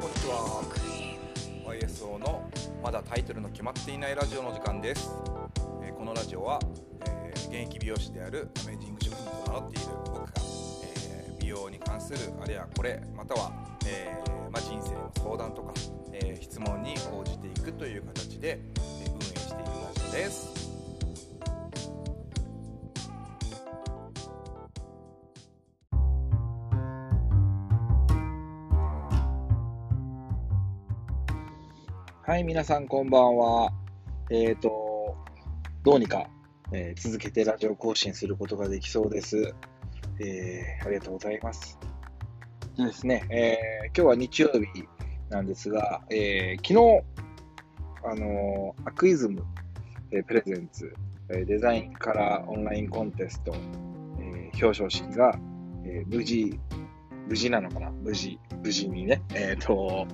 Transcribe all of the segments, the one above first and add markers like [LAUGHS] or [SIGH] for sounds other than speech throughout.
こんにちは。YSO のまだタイトルの決まっていないラジオの時間です、えーこのラジオは、えー現役美容師であるアメージング職人と名乗っている僕が、えー美容に関するあれやこれまたは、えーまあ、人生の相談とか、えー質問に応じていくという形で、えー運営しているラジオです。はい、皆さんこんばんは。えっ、と、どうにか、えー続けてラジオ更新することができそうです。えーありがとうございます。でですね、えー今日は日曜日なんですが、えー昨日、あのーアクイズム、えープレゼンツ、えデザインカラーオンラインコンテスト、えー表彰式が、えー無事、無事なのかな？無事、無事にね、えっ、と、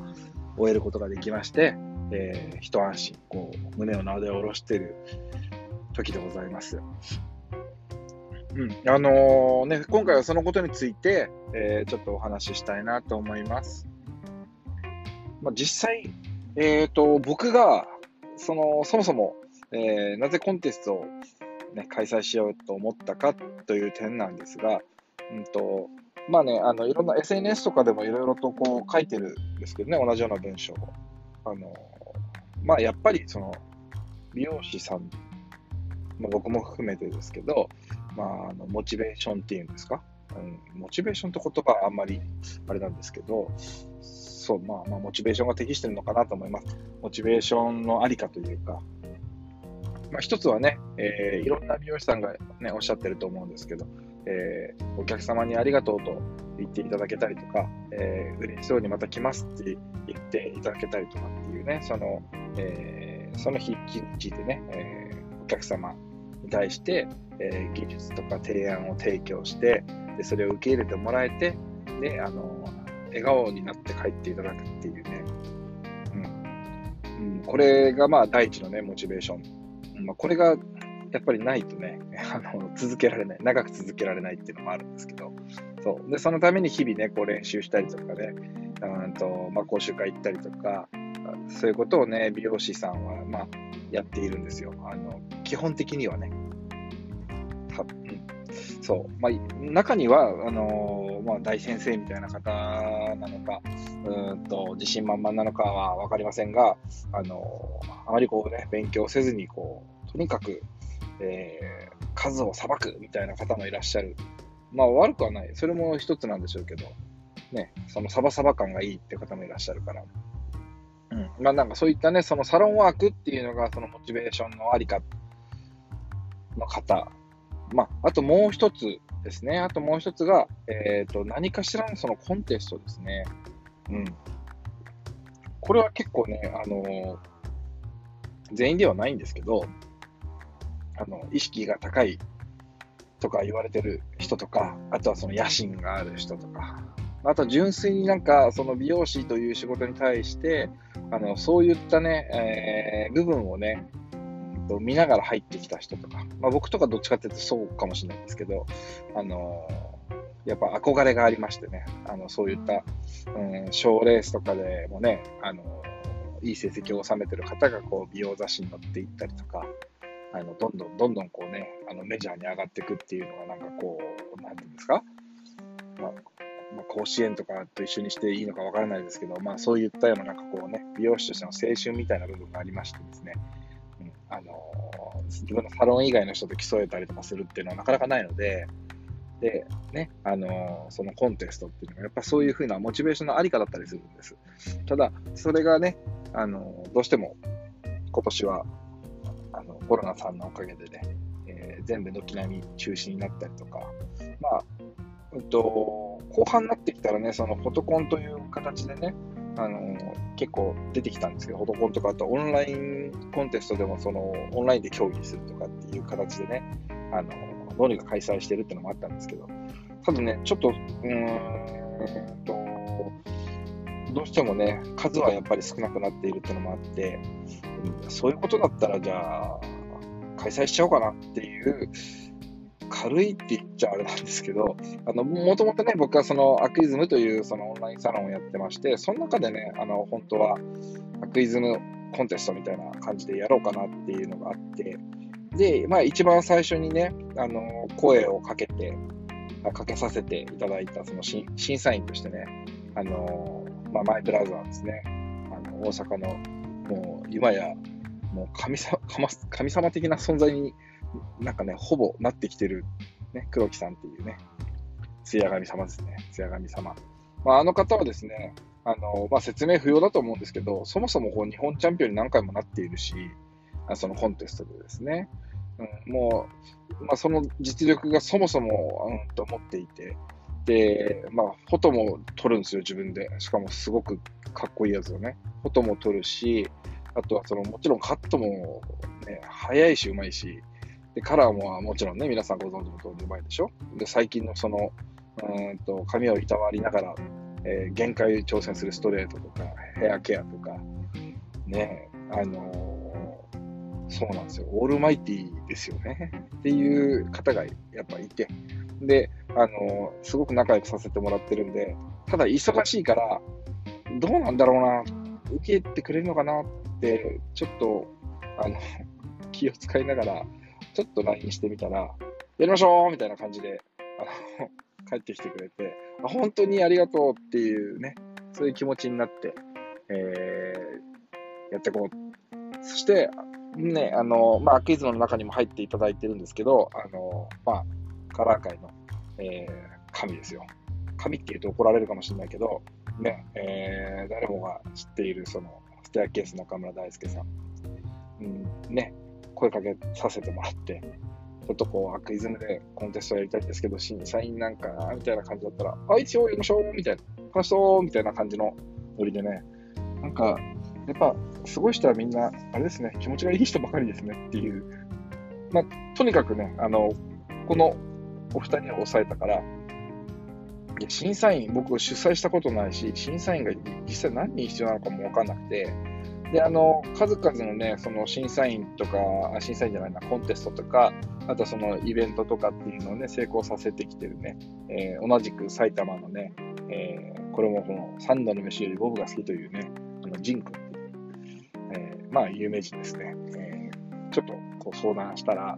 終えることができまして、えー一安心、こう、胸をなで下ろしてる時でございます。うん、あのーね、今回はそのことについて、えーちょっとお話ししたいなと思います。まあ、実際、えっ、と、僕が、その、そもそも、えーなぜコンテストを、ね、開催しようと思ったかという点なんですが、うんと、まあね、あの、いろんな SNS とかでもいろいろとこう書いてるんですけどね、同じような文章を。あの、まあ、やっぱりその、美容師さん、まあ、僕も含めてですけど、まあ、あのモチベーションっていうんですか、うん、モチベーションって言葉はあんまりあれなんですけど、そう、まあ、まあ、モチベーションが適してるのかなと思います。モチベーションのありかというか、まあ、一つはね、えーいろんな美容師さんが、ね、おっしゃってると思うんですけど、えーお客様にありがとうと言っていただけたりとか、えー嬉しそうにまた来ますって言っていただけたりとかっていうね、その、えーその日についてね、えーお客様に対して、えー技術とか提案を提供して、でそれを受け入れてもらえて、で、あの、笑顔になって帰っていただくっていうね、うん。うん、これがまあ第一のね、モチベーション。まあ、これがやっぱりないとね、[LAUGHS] あの、続けられない、長く続けられないっていうのもあるんですけど、そう。で、そのために日々ね、こう練習したりとかね、うんと、まあ、講習会行ったりとか、そういうことをね、美容師さんは、まあ、やっているんですよ。あの、基本的にはね。は、そう。まあ、中には、あのまあ、大先生みたいな方なのか、うんと、自信満々なのかはわかりませんが、あのあまりこうね、勉強せずに、こう、とにかく、えー数を裁くみたいな方もいらっしゃる。まあ、悪くはない。それも一つなんでしょうけど、ね、そのサバサバ感がいいって方もいらっしゃるから。うん。まあなんかそういったね、そのサロンワークっていうのがそのモチベーションのありかの方。まあ、あともう一つですね。あともう一つが、えっ、と、何かしらのそのコンテストですね。うん。これは結構ね、あのー全員ではないんですけど、あの、意識が高いとか言われてる人とか、あとはその野心がある人とか、あと純粋になんかその美容師という仕事に対して、あのそういったね、えー部分をね、見ながら入ってきた人とか、まあ、僕とかどっちかっていうとそうかもしれないんですけど、あのやっぱ憧れがありましてね、あのそういった、うん、賞レースとかでもね、あのいい成績を収めてる方がこう美容雑誌に載っていったりとか、あのどんどんどんどんこうね、あのメジャーに上がっていくっていうのがなんかこう、なんていうんですか、まあまあ、甲子園とかと一緒にしていいのかわからないですけど、まあそういったようななんかこうね、美容師としての青春みたいな部分がありましてですね、うん、あの自分のサロン以外の人と競えたりとかするっていうのはなかなかないので、で、ね、あのそのコンテストっていうのがやっぱそういうふうなモチベーションのありかだったりするんです。ただ、それがね、あのどうしても今年はコロナさんのおかげでね、えー全部軒並み中止になったりとか、まあ、うんと、後半になってきたらね、そのフォトコンという形でね、あの結構出てきたんですけど、フォトコンとか、あとオンラインコンテストでもそのオンラインで競技するとかっていう形でね、あのどうにか開催してるっていうのもあったんですけど、ただね、ちょっと、うーんと、どうしてもね、数はやっぱり少なくなっているっていうのもあって、そういうことだったら、じゃあ、開催しちゃおうかなっていう軽いって言っちゃあれなんですけど、あの、もともとね、僕はそのアクイズムというそのオンラインサロンをやってまして、その中でね、あの、本当はアクイズムコンテストみたいな感じでやろうかなっていうのがあって、で、まあ一番最初にね、あの、声をかけて、かけさせていただいたその審査員としてね、あの、まあ、マイブラウザーですね、あの大阪の、もう今や、もう神様神様的な存在になんかね、ほぼなってきてる、ね、黒木さんっていうね、艶神様ですね、艶神様。まあ、あの方はですね、あのまあ、説明不要だと思うんですけど、そもそもこう日本チャンピオンに何回もなっているし、そのコンテストでですね、うん、もう、まあ、その実力がそもそも、うん、と思っていて、で、まあ、フォトも撮るんですよ、自分で。しかもすごくかっこいいやつをね。フォトも撮るし、あとはそのもちろんカットも、ね、早いし、うまいし、でカラーももちろんね、皆さんご存知の通りうまいでしょ？で、最近のその、うんと髪をいたわりながら、えー、限界挑戦するストレートとか、ヘアケアとか、ね、あのー、そうなんですよ。オールマイティーですよね。っていう方がやっぱいて。で、あのー、すごく仲良くさせてもらってるんで、ただ忙しいから、どうなんだろうな、受けてくれるのかなっちょっと、あの、[LAUGHS] 気を使いながら、ちょっと LINE してみたら、やりましょうみたいな感じで、あの、帰ってきてくれて、あ本当にありがとうっていうね、そういう気持ちになって、えー、やってこう。そして、ね、あの、まあ、クイズの中にも入っていただいてるんですけど、あの、まあ、カラー界の、えー、神ですよ。神って言うと怒られるかもしれないけど、ね、えー、誰もが知っている、その、ステアケース中村大輔さん。うん、ね、声かけさせてもらって、ちょっとこう、アクイズムでコンテストやりたいですけど、審査員なんか、みたいな感じだったら、あ、一応やりましょうみたいな、楽しそうみたいな感じのノリでね、なんか、やっぱ、すごい人はみんな、あれですね、気持ちがいい人ばかりですねっていう。まあ、とにかくね、あの、このお二人を抑えたから、審査員、僕主催したことないし、審査員が実際何人必要なのかも分かんなくて、で、あの、数々のね、その審査員とか、審査員じゃないな、コンテストとか、あとそのイベントとかっていうのをね、成功させてきてるね、えー、同じく埼玉のね、えー、これもこの三度の飯よりボブが好きというね、あのジン君っていう、えー、まあ有名人ですね、え、ちょっとこう相談したら、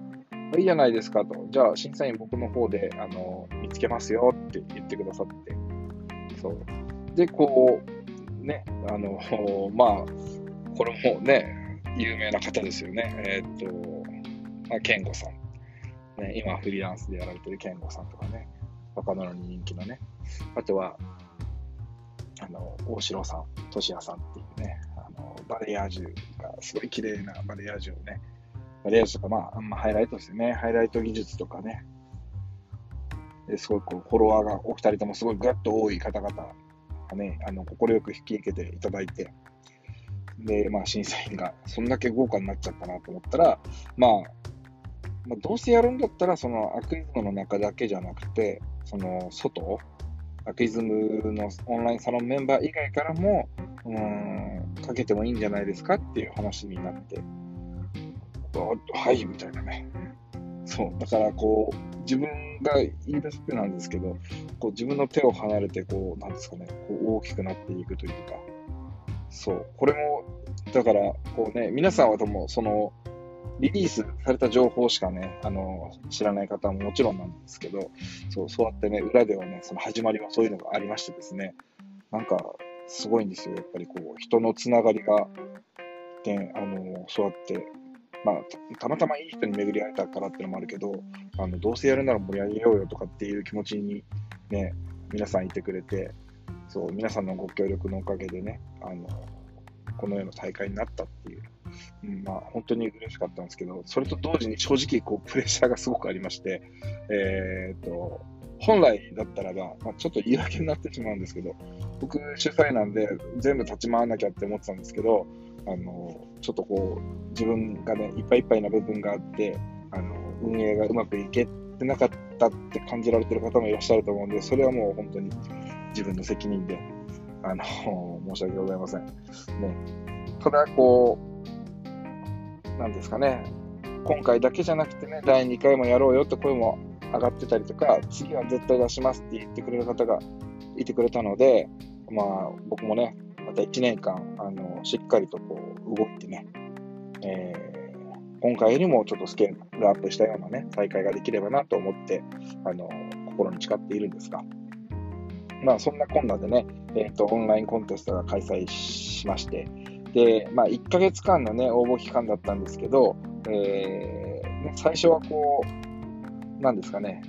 いいじゃないですかと、じゃあ審査員僕の方であの見つけますよって言ってくださって、そう。で、こう、ね、あの、まあ、これもね、有名な方ですよね。えー、っと、まあ、健吾さん。ね、今フリーランスでやられてる健吾さんとかね、若者に人気のね。あとは、あの、大城さん、俊也さんっていうね、あの、バレエアージュが、すごい綺麗なバレエアージュをね、レージュとか、まあ、まあ、ハイライトですよね、ハイライト技術とかね、すごいこうフォロワーがお二人ともすごいぐっと多い方々がね、あの、快く引き受けていただいて、で、まあ、審査員がそんだけ豪華になっちゃったなと思ったら、まあ、まあ、どうせやるんだったら、そのアクイズムの中だけじゃなくて、その外、アクイズムのオンラインサロンメンバー以外からも、うん、かけてもいいんじゃないですかっていう話になって、はい、みたいなね。そう、だからこう、自分が言い出すってなんですけど、こう自分の手を離れて、こう、なんですかね、こう大きくなっていくというか、そう、これも、だから、こうね、皆さんはでも、その、リリースされた情報しかね、あの、知らない方ももちろんなんですけど、そう、そうやってね、裏ではね、その始まりはそういうのがありましてですね、なんか、すごいんですよ。やっぱりこう、人のつながりが、で、あの、そうやって、まあ、たまたまいい人に巡り会えたからっていうのもあるけど、あの、どうせやるなら盛り上げようよとかっていう気持ちにね、皆さんいてくれて、そう、皆さんのご協力のおかげでね、あの、このような大会になったっていう、うん、まあ、本当に嬉しかったんですけど、それと同時に正直、こう、プレッシャーがすごくありまして、えー、っと、本来だったらば、まあ、ちょっと言い訳になってしまうんですけど、僕主催なんで全部立ち回らなきゃって思ってたんですけど、あの、ちょっとこう、自分がね、いっぱいいっぱいな部分があって、あの、運営がうまくいけてなかったって感じられてる方もいらっしゃると思うんで、それはもう本当に自分の責任で、あの、申し訳ございません。ね。ただ、こう、なんですかね、今回だけじゃなくてね、第2回もやろうよって声も上がってたりとか、次は絶対出しますって言ってくれる方がいてくれたので、まあ、僕もね、また1年間、あの、しっかりとこう、動いてね、えー、今回よりもちょっとスケールアップしたようなね、大会ができればなと思って、あの、心に誓っているんですが、まあ、そんなこんなでね、えっ、ー、と、オンラインコンテストが開催しまして、で、まあ、1ヶ月間のね、応募期間だったんですけど、えー、最初はこう、なんですかね、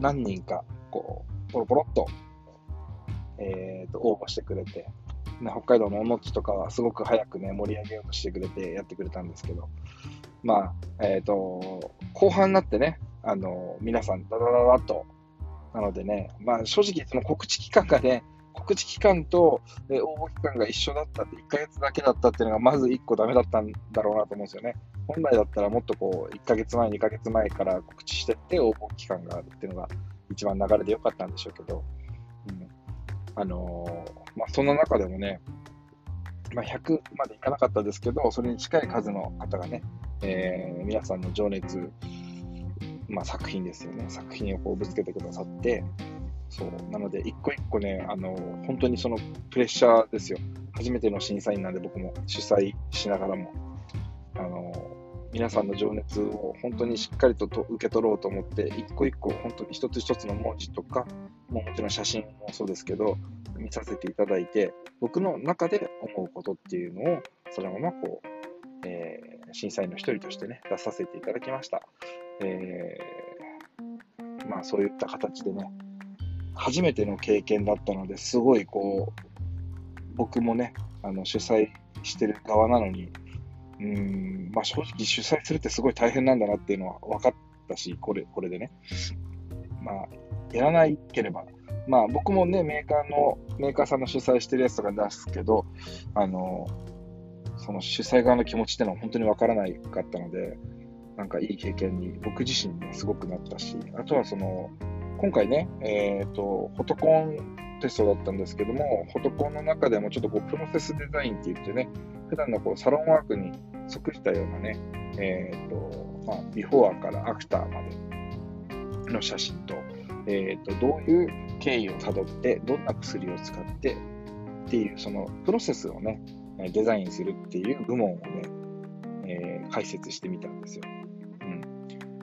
何人か、こう、ポロポロっと、えー、と、応募してくれて、ね、北海道のおのっちとかはすごく早くね、盛り上げようとしてくれてやってくれたんですけど、まあ、えっ、ー、と、後半になってね、あの、皆さん、ダダダダと、なのでね、まあ正直、その告知期間がね、告知期間と、え応募期間が一緒だったって、1ヶ月だけだったっていうのが、まず1個ダメだったんだろうなと思うんですよね。本来だったらもっとこう、1ヶ月前、2ヶ月前から告知してって、応募期間があるっていうのが一番流れで良かったんでしょうけど、あのー、まあ、そんな中でもね、まあ、100までいかなかったですけど、それに近い数の方がね、えー、皆さんの情熱、まあ、作品ですよね、作品をこうぶつけてくださって、そう。なので、一個一個ね、あの本当にそのプレッシャーですよ。初めての審査員なんで、僕も主催しながらも、皆さんの情熱を本当にしっかりとと受け取ろうと思って、一個一個、本当に一つ一つの文字とか、ももちろん写真もそうですけど、見させていただいて、僕の中で思うことっていうのを、そのままこう、えー、審査員の一人としてね、出させていただきました。えー、まあそういった形でね、初めての経験だったのですごいこう、僕もね、あの主催してる側なのに、うん、まあ正直主催するってすごい大変なんだなっていうのは分かったし、これ、これでね。まあ、やらないければ、まあ僕もね、メーカーの、メーカーさんの主催してるやつとか出すけど、あの、その主催側の気持ちっていうのは本当に分からないかったので、なんかいい経験に僕自身ね、すごくなったし、あとはその、今回ね、えっ、ー、と、フォトコンテストだったんですけども、フォトコンの中でもちょっとこうプロセスデザインって言ってね、普段のこうサロンワークに即したようなね、えっ、ー、と、まあ、ビフォーからアフターまでの写真と、えっ、ー、と、どういう経緯をたどって、どんな薬を使ってっていう、そのプロセスをね、デザインするっていう部門をね、えー、解説してみたんですよ。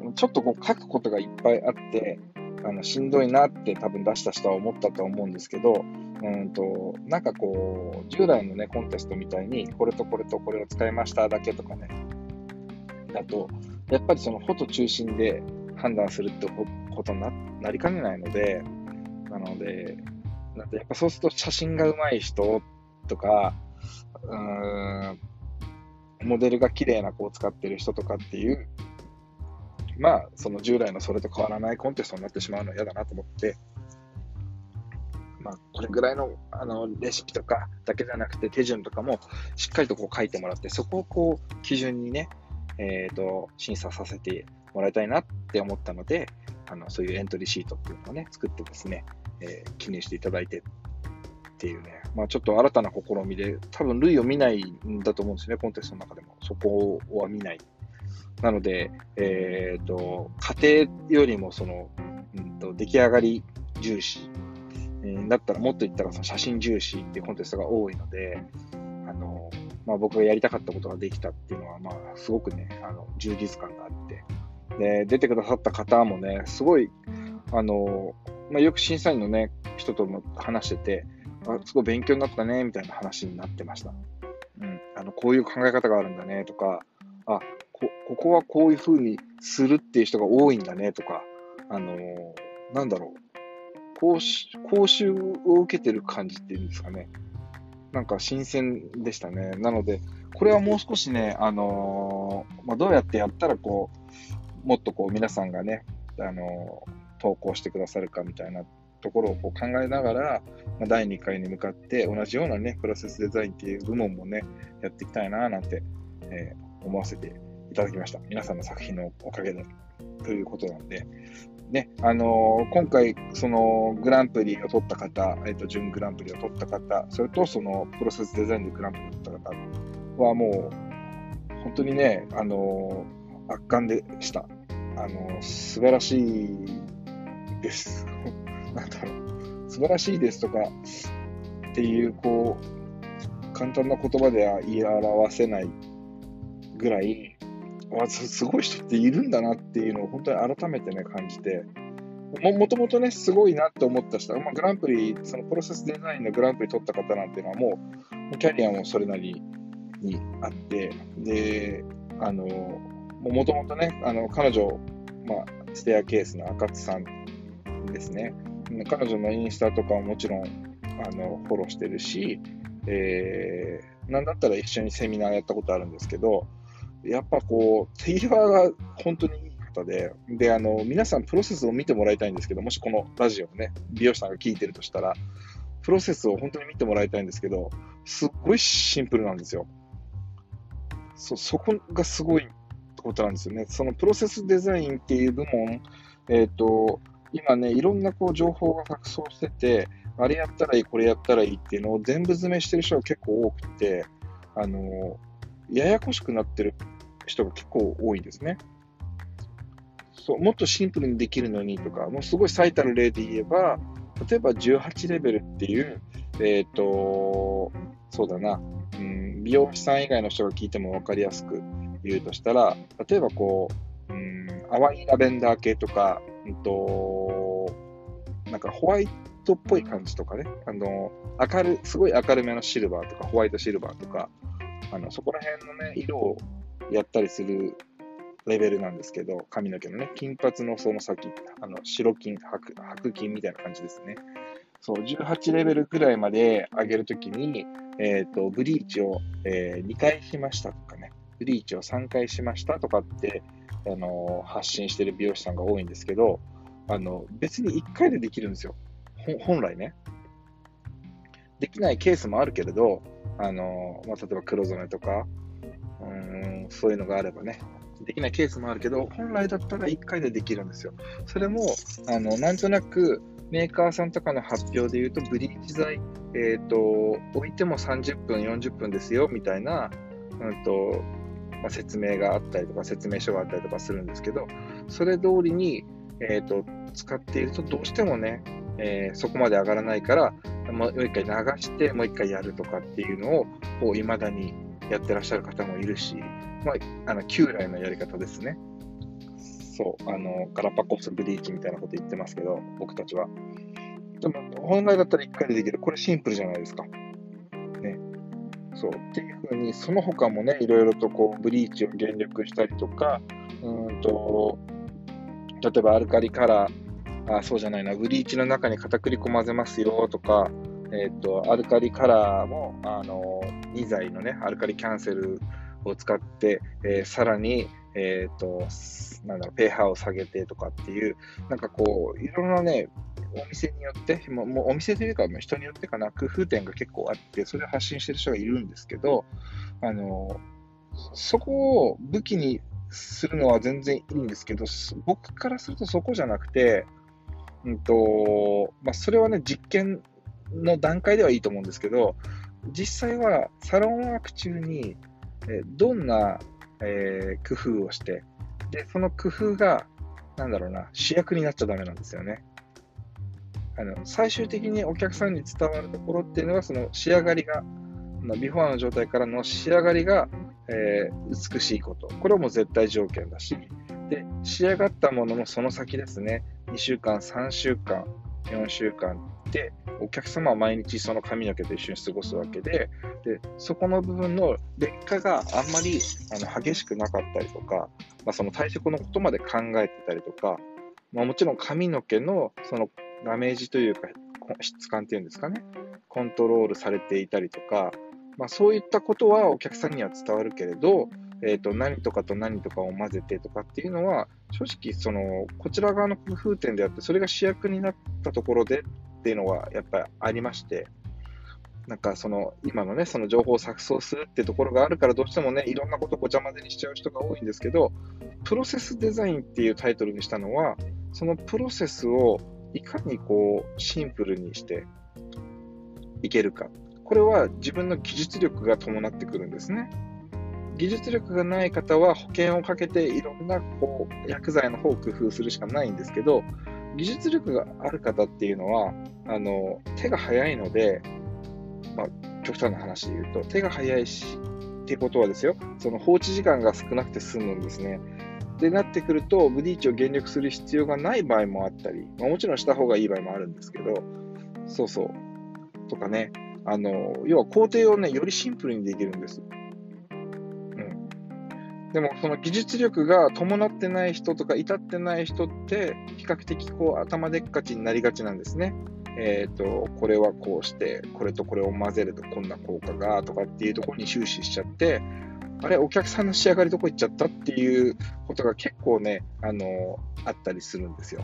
うん。ちょっとこう書くことがいっぱいあって、あのしんどいなって多分出した人は思ったと思うんですけど、うんと、なんかこう、従来のね、コンテストみたいに、これとこれとこれを使いましただけとかね、だと、やっぱりそのフォト中心で判断するってことになりかねないので、なので、なんやっぱそうすると写真が上手い人とか、うーん、モデルが綺麗な子を使ってる人とかっていうまあ、その従来のそれと変わらないコンテストになってしまうのは嫌だなと思って、まあ、これぐらいのあのレシピとかだけじゃなくて手順とかもしっかりとこう書いてもらって、そこをこう基準にね、えーと、審査させてもらいたいなって思ったので、あのそういうエントリーシートっていうのをね、作ってですね、えー、記入していただいてっていうね、まあ、ちょっと新たな試みで、多分類を見ないんだと思うんですよね、コンテストの中でも。そこは見ないなので、え、ー、と、家庭よりもその、うんと、出来上がり重視、えー、だったらもっと言ったらその写真重視っていうコンテストが多いので、あの、まあ、僕がやりたかったことができたっていうのは、まあ、すごくね、あの、充実感があって、で、出てくださった方もね、すごい、あの、まあ、よく審査員のね、人とも話してて、あすごい勉強になったね、みたいな話になってました。うん、あのこういう考え方があるんだねとか、あこここはこういうふうにするっていう人が多いんだねとか、あのー、なんだろう、講習を受けてる感じっていうんですかね。なんか新鮮でしたね。なので、これはもう少しね、あのー、まあ、どうやってやったらこう、もっとこう皆さんがね、あのー、投稿してくださるかみたいなところをこう考えながら、まあ、第2回に向かって同じようなね、プロセスデザインっていう部門もね、やっていきたいななんて、えー、思わせていただきました。皆さんの作品のおかげでということなんで、ね、あの、今回、そのグランプリを取った方、えっ、ー、と、準グランプリを取った方、それとそのプロセスデザインでグランプリを取った方はもう、本当にね、あの、圧巻でした。あの素晴らしいです。[LAUGHS] なんだろう。素晴らしいですとかっていう、こう、簡単な言葉では言い表せないぐらい、わすごい人っているんだなっていうのを本当に改めてね、感じて、ももともとね、すごいなって思った人、まあ、グランプリ、そのプロセスデザインのグランプリ取った方なんていうのはもう、キャリアもそれなりにあって、で、あの、もともとね、あの彼女、まあ、ステアケースの赤津さんですね。彼女のインスタとかももちろんあのフォローしてるし、えー、なんだったら一緒にセミナーやったことあるんですけど、やっぱこう、手際が本当にいい方で、で、あの、皆さんプロセスを見てもらいたいんですけど、もしこのラジオをね、美容師さんが聞いてるとしたら、プロセスを本当に見てもらいたいんですけど、すっごいシンプルなんですよ。そ、そこがすごいことなんですよね。そのプロセスデザインっていう部門、えっ、ー、と、今ね、いろんなこう情報が錯綜してて、あれやったらいい、これやったらいいっていうのを全部詰めしてる人が結構多くて、あの、ややこしくなってる人が結構多いですね。そうもっとシンプルにできるのにとか、もうすごい最たる例で言えば、例えば18レベルっていう、えっ、ー、と、そうだな、うん、美容師さん以外の人が聞いても分かりやすく言うとしたら、例えばこう、うん、淡いラベンダー系とか、うんと、なんかホワイトっぽい感じとかね、あの、明る、すごい明るめのシルバーとか、ホワイトシルバーとか、あの、そこら辺のね、色をやったりするレベルなんですけど、髪の毛のね、金髪のその先、あの白金、白白金みたいな感じですね。そう、18レベルくらいまで上げるときに、えっ、ー、と、ブリーチを、えー、2回しましたとかね、ブリーチを3回しましたとかって、あの発信してる美容師さんが多いんですけど、あの別に1回でできるんですよ。本来ね。できないケースもあるけれど、あのまあ、例えば黒染めとか、うんそういうのがあればね、できないケースもあるけど、本来だったら1回でできるんですよ。それも、あのなんとなくメーカーさんとかの発表で言うと、ブリーチ剤、えーと、置いても30分、40分ですよみたいな、うんとまあ、説明があったりとか、説明書があったりとかするんですけど、それ通りに、えーと、使っていると、どうしてもね、えー、そこまで上がらないから、もう一回流して、もう一回やるとかっていうのを、こう、未だにやってらっしゃる方もいるし、まあ、あの旧来のやり方ですね。そう、あの、ガラパコスブリーチみたいなこと言ってますけど、僕たちは。でも、本来だったら1回でできる。これシンプルじゃないですか。ねそうっていうふうに、その他もね、いろいろとこうブリーチを減力したりとか、うんと例えばアルカリカラー、あそうじゃないな、ブリーチの中に片栗粉混ぜますよとか、えーと、アルカリカラーもあの2剤のね、アルカリキャンセルを使って、えー、さらに、えーと、なんだろう、ペーハーを下げてとかっていう、なんかこう、いろんなね、お店によって、ももうお店というか、人によってかな、工夫点が結構あって、それを発信してる人がいるんですけど、あの、そこを武器にするのは全然いいんですけど、僕からするとそこじゃなくて、うんとまあ、それはね、実験の段階ではいいと思うんですけど、実際はサロンワーク中に、えどんな、えー、工夫をして、で、その工夫が、なんだろうな、主役になっちゃダメなんですよね。あの最終的にお客さんに伝わるところっていうのは、その仕上がりが、ビフォーの状態からの仕上がりが、えー、美しいこと。これも絶対条件だし、で、仕上がったもののその先ですね、2週間、3週間、4週間ってお客様は毎日その髪の毛と一緒に過ごすわけで、でそこの部分の劣化があんまりあの激しくなかったりとか、まあ、その退職のことまで考えてたりとか、まあ、もちろん髪の毛のそのダメージというか、質感っていうんですかね、コントロールされていたりとか、まあ、そういったことはお客さんには伝わるけれど、えーと、何とかと何とかを混ぜてとかっていうのは、正直その、こちら側の工夫点であって、それが主役になったところでっていうのはやっぱりありまして、なんかその今のね、その情報を錯綜するってところがあるから、どうしてもね、いろんなことをごちゃ混ぜにしちゃう人が多いんですけど、プロセスデザインっていうタイトルにしたのは、そのプロセスをいかにこうシンプルにしていけるか。これは自分の技術力が伴ってくるんですね。技術力がない方は保険をかけていろんなこう薬剤の方を工夫するしかないんですけど、技術力がある方っていうのは、あの、手が早いので、まあ、極端な話で言うと、手が早いし、ってことはですよ、その放置時間が少なくて済むんですね。でなってくると、ブリーチを減力する必要がない場合もあったり、まあ、もちろんした方がいい場合もあるんですけど、そうそう。とかね、あの、要は工程をね、よりシンプルにできるんです。でも、その技術力が伴ってない人とか至ってない人って、比較的こう頭でっかちになりがちなんですね。えっ、ー、と、これはこうして、これとこれを混ぜるとこんな効果がとかっていうところに終始しちゃって、あれ、お客さんの仕上がりどこ行っちゃったっていうことが結構ね、あの、あったりするんですよ。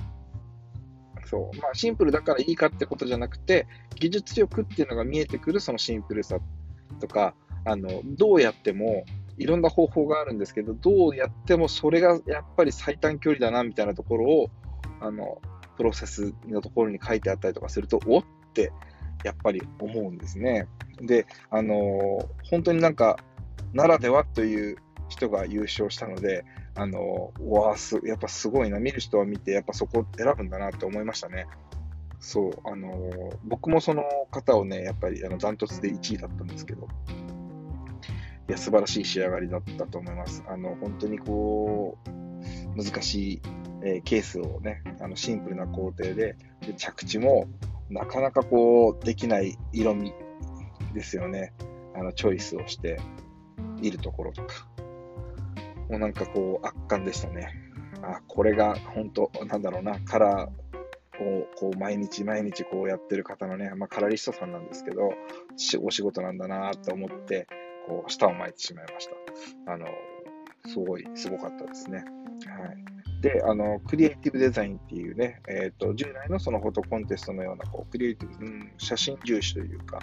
そう。まあ、シンプルだからいいかってことじゃなくて、技術力っていうのが見えてくるそのシンプルさとか、あの、どうやっても、いろんな方法があるんですけど、どうやってもそれがやっぱり最短距離だなみたいなところを、あの、プロセスのところに書いてあったりとかすると、おってやっぱり思うんですね。で、あの本当になんか、ならではという人が優勝したので、あのわす、やっぱすごいな、見る人は見て、やっぱそこ選ぶんだなって思いましたね。そう、あの僕もその方をね、やっぱりあのダントツで1位だったんですけど、いや、素晴らしい仕上がりだったと思います。あの、本当にこう、難しい、えー、ケースをね、あのシンプルな工程で、で着地もなかなかこう、できない色味ですよね。あの、チョイスをしているところとか。もうなんかこう、圧巻でしたね。あ、これが本当、なんだろうな、カラーをこう毎日毎日こうやってる方のね、まあ、カラリストさんなんですけど、お仕事なんだなと思って、こう、舌を巻いてしまいました。あの、すごい、すごかったですね。はい。で、あの、クリエイティブデザインっていうね、えっ、ー、と、従来のそのフォトコンテストのような、こう、クリエイティブ、うん、写真重視というか、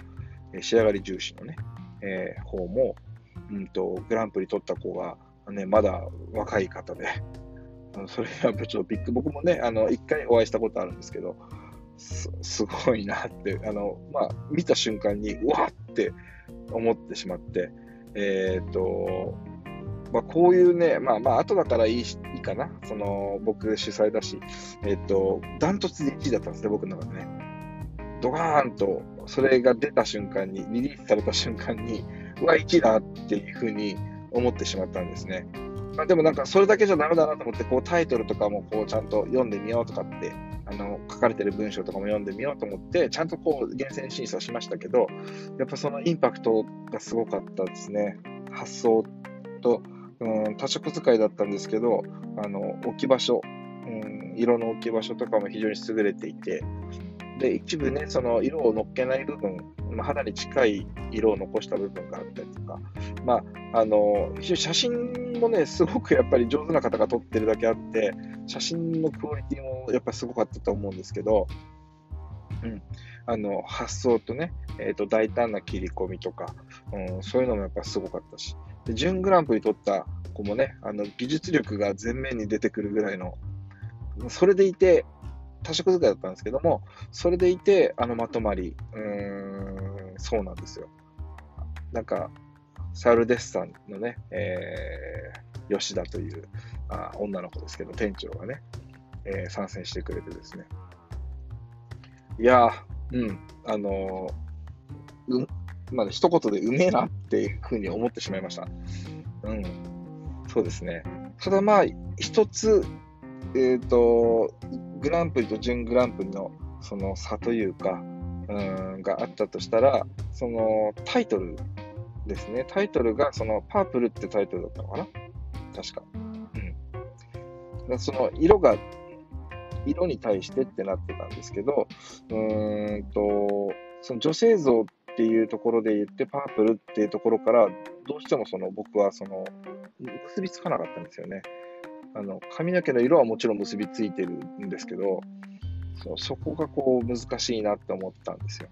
え仕上がり重視のね、えー、方も、うんと、グランプリ取った子が、ね、まだ若い方で、[LAUGHS] それはちょっとビッグ、僕もね、あの、一回お会いしたことあるんですけど、す [LAUGHS] すごいなって、あの、まあ、見た瞬間に、うわって思ってしまって、え、ー、と、まあ、こういうね、まあまあ、後だからいいいいかな。その、僕主催だし、え、ー、と、ダントツで1位だったんですね、僕の中でね。ドカーンと、それが出た瞬間に、リリースされた瞬間に、うわ、1位だっていうふうに思ってしまったんですね。まあ、でもなんか、それだけじゃダメだなと思って、こう、タイトルとかもこう、ちゃんと読んでみようとかってあの書かれてる文章とかも読んでみようと思って、ちゃんとこう厳選審査しましたけど、やっぱそのインパクトがすごかったですね。発想と、うん、多色使いだったんですけど、あの置き場所、うん、色の置き場所とかも非常に優れていて、で、一部ね、その色を乗っけない部分、まあ、肌に近い色を残した部分があったりとか、まあ、あの、写真もね、すごくやっぱり上手な方が撮ってるだけあって、写真のクオリティもやっぱすごかったと思うんですけど、うん、あの発想とね、えーと、大胆な切り込みとか、うん、そういうのもやっぱすごかったし、で準グランプリ取った子もね、あの技術力が前面に出てくるぐらいの、それでいて、多色使いだったんですけども、それでいて、あのまとまり、うーん、そうなんですよ。なんか、サルデッサンのね、えー、吉田というあ女の子ですけど、店長がね、えー、参戦してくれてですね。いやうん、あのー、うまあ、一言でうめえなっていうふうに思ってしまいました。うん、そうですね。ただまあ、一つ、えっ、ー、と、グランプリと準グランプリのその差というか、うんがあったとしたら、そのタイトルですね。タイトルが、そのパープルってタイトルだったのかな？確か。うん。その色が、色に対してってなってたんですけど、うんと、その女性像っていうところで言って、パープルっていうところから、どうしてもその僕はその、結びつかなかったんですよね。あの髪の毛の色はもちろん結びついてるんですけど、そそこがこう難しいなって思ったんですよ。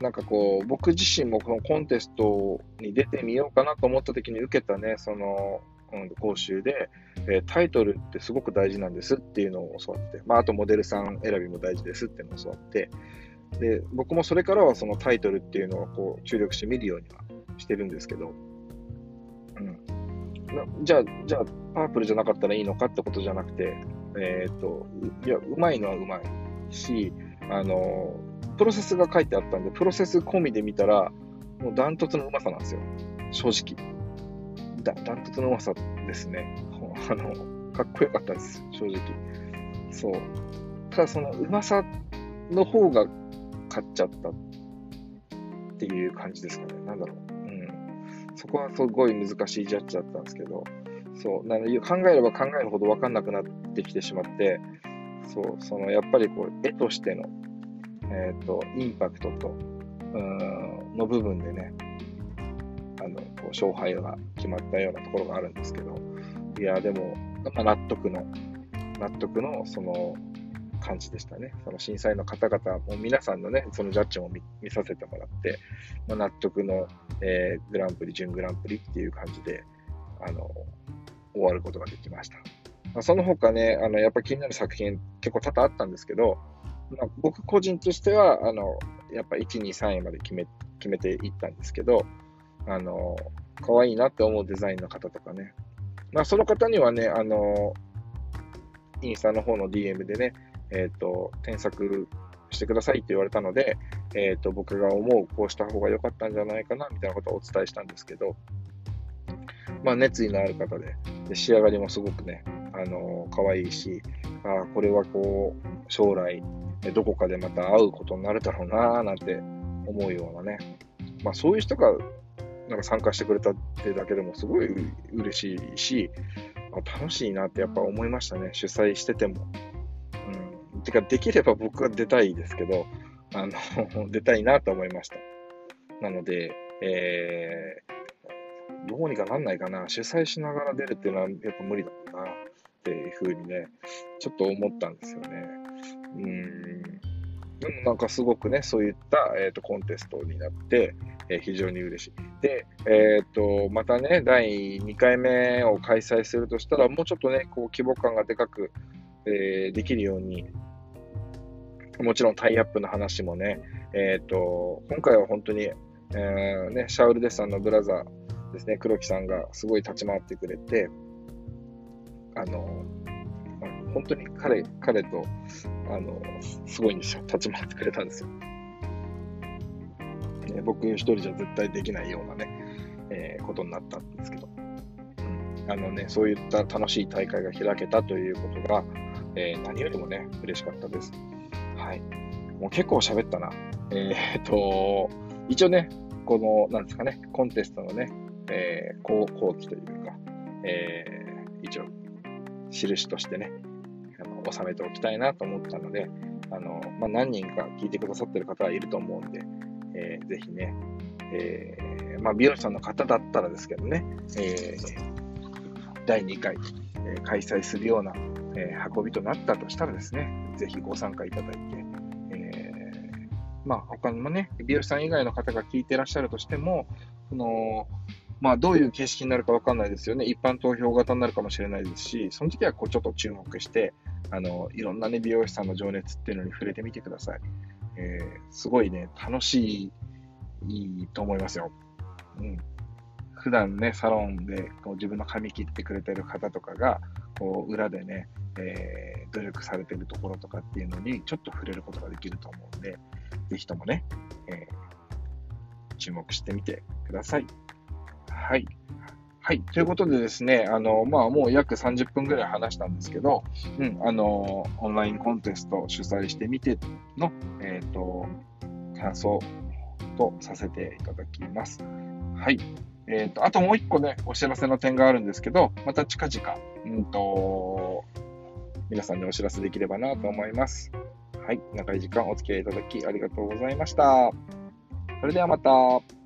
なんかこう、僕自身もこのコンテストに出てみようかなと思った時に受けたね、その、うん、講習で、えー、タイトルってすごく大事なんですっていうのを教わって、まあ、あとモデルさん選びも大事ですっていうのを教わって、で、僕もそれからはそのタイトルっていうのをこう注力して見るようにはしてるんですけど、うん。じゃあ、じゃあ、パープルじゃなかったらいいのかってことじゃなくて、えっ、と、いや、うまいのはうまいし、あの、プロセスが書いてあったんで、プロセス込みで見たら、もうダントツのうまさなんですよ。正直。だダントツのうまさですね。[LAUGHS] あの、かっこよかったです、正直。そう。ただそのうまさの方が勝っちゃったっていう感じですかね。なんだろう。そこはすごい難しいジャッジだったんですけど、そう。なので考えれば考えるほど分かんなくなってきてしまって、そう、そのやっぱりこう、絵としての、えっ、ー、と、インパクトと、うん、の部分でね、あの、こう勝敗が決まったようなところがあるんですけど、いや、でも、まあ、納得の、納得の、その、感じでしたね。その審査員の方々も皆さんのね、そのジャッジも見させてもらって、まあ、納得の、えー、グランプリ、準グランプリっていう感じで、あの、終わることができました。まあ、その他ね、あの、やっぱ気になる作品結構多々あったんですけど、まあ、僕個人としては、あの、やっぱ1、2、3位まで決め、決めていったんですけど、あの、可愛いなって思うデザインの方とかね。まあ、その方にはね、あの、インスタの方の DM でね、えっ、ー、と、添削してくださいって言われたので、えっ、ー、と、僕が思う、こうした方が良かったんじゃないかな、みたいなことをお伝えしたんですけど、まあ、熱意のある方で、で仕上がりもすごくね、あのー、可愛いし、あこれはこう、将来、どこかでまた会うことになるだろうな、なんて思うようなね、まあ、そういう人がなんか参加してくれたってだけでもすごい嬉しいし、楽しいなってやっぱ思いましたね、主催してても。てか、できれば僕は出たいですけど、あの [LAUGHS] 出たいなと思いました。なので、えー、どうにかなんないかな、主催しながら出るっていうのはやっぱ無理だなっていうふうにね、ちょっと思ったんですよね。うん。でもなんかすごくね、そういった、えーと、コンテストになって、えー、非常に嬉しい。で、えっ、ー、と、またね、第2回目を開催するとしたら、もうちょっとね、こう規模感がでかく、えー、できるように、もちろんタイアップの話もね、えっ、ー、と、今回は本当に、えー、ね、シャウルデスさんのブラザーですね、黒木さんがすごい立ち回ってくれて、あの、本当に彼、彼と、あの、すごいんですよ。立ち回ってくれたんですよ。ね、僕一人じゃ絶対できないようなね、えー、ことになったんですけど、あのね、そういった楽しい大会が開けたということが、えー、何よりもね、嬉しかったです。はい。もう結構喋ったな。えー、っと、一応ね、この、なんですかね、コンテストのね、えー、後後期というか、えー、一応、印としてね、あの収めておきたいなと思ったので、あの、まあ、何人か聞いてくださってる方はいると思うんで、えー、ぜひね、えー、まあ、美容師さんの方だったらですけどね、えー、第2回、えー、開催するような、え、運びとなったとしたらですね、ぜひご参加いただいて、まあ、他にもね、美容師さん以外の方が聞いてらっしゃるとしても、その、まあ、どういう形式になるかわかんないですよね。一般投票型になるかもしれないですし、その時はこうちょっと注目して、あの、いろんなね、美容師さんの情熱っていうのに触れてみてください。えー、すごいね、楽しい、いいと思いますよ。うん。普段ね、サロンでこう自分の髪切ってくれてる方とかが、こう、裏でね、えー、努力されてるところとかっていうのに、ちょっと触れることができると思うんで、ぜひともね、えー、注目してみてください。はい。はい。ということでですね、あの、まあ、もう約30分ぐらい話したんですけど、うん、あの、オンラインコンテスト主催してみての、えっ、ー、と、感想とさせていただきます。はい。えっ、ー、と、あともう一個ね、お知らせの点があるんですけど、また近々、うんと、皆さんにお知らせできればなと思います。はい。長い時間お付き合いいただきありがとうございました。それではまた。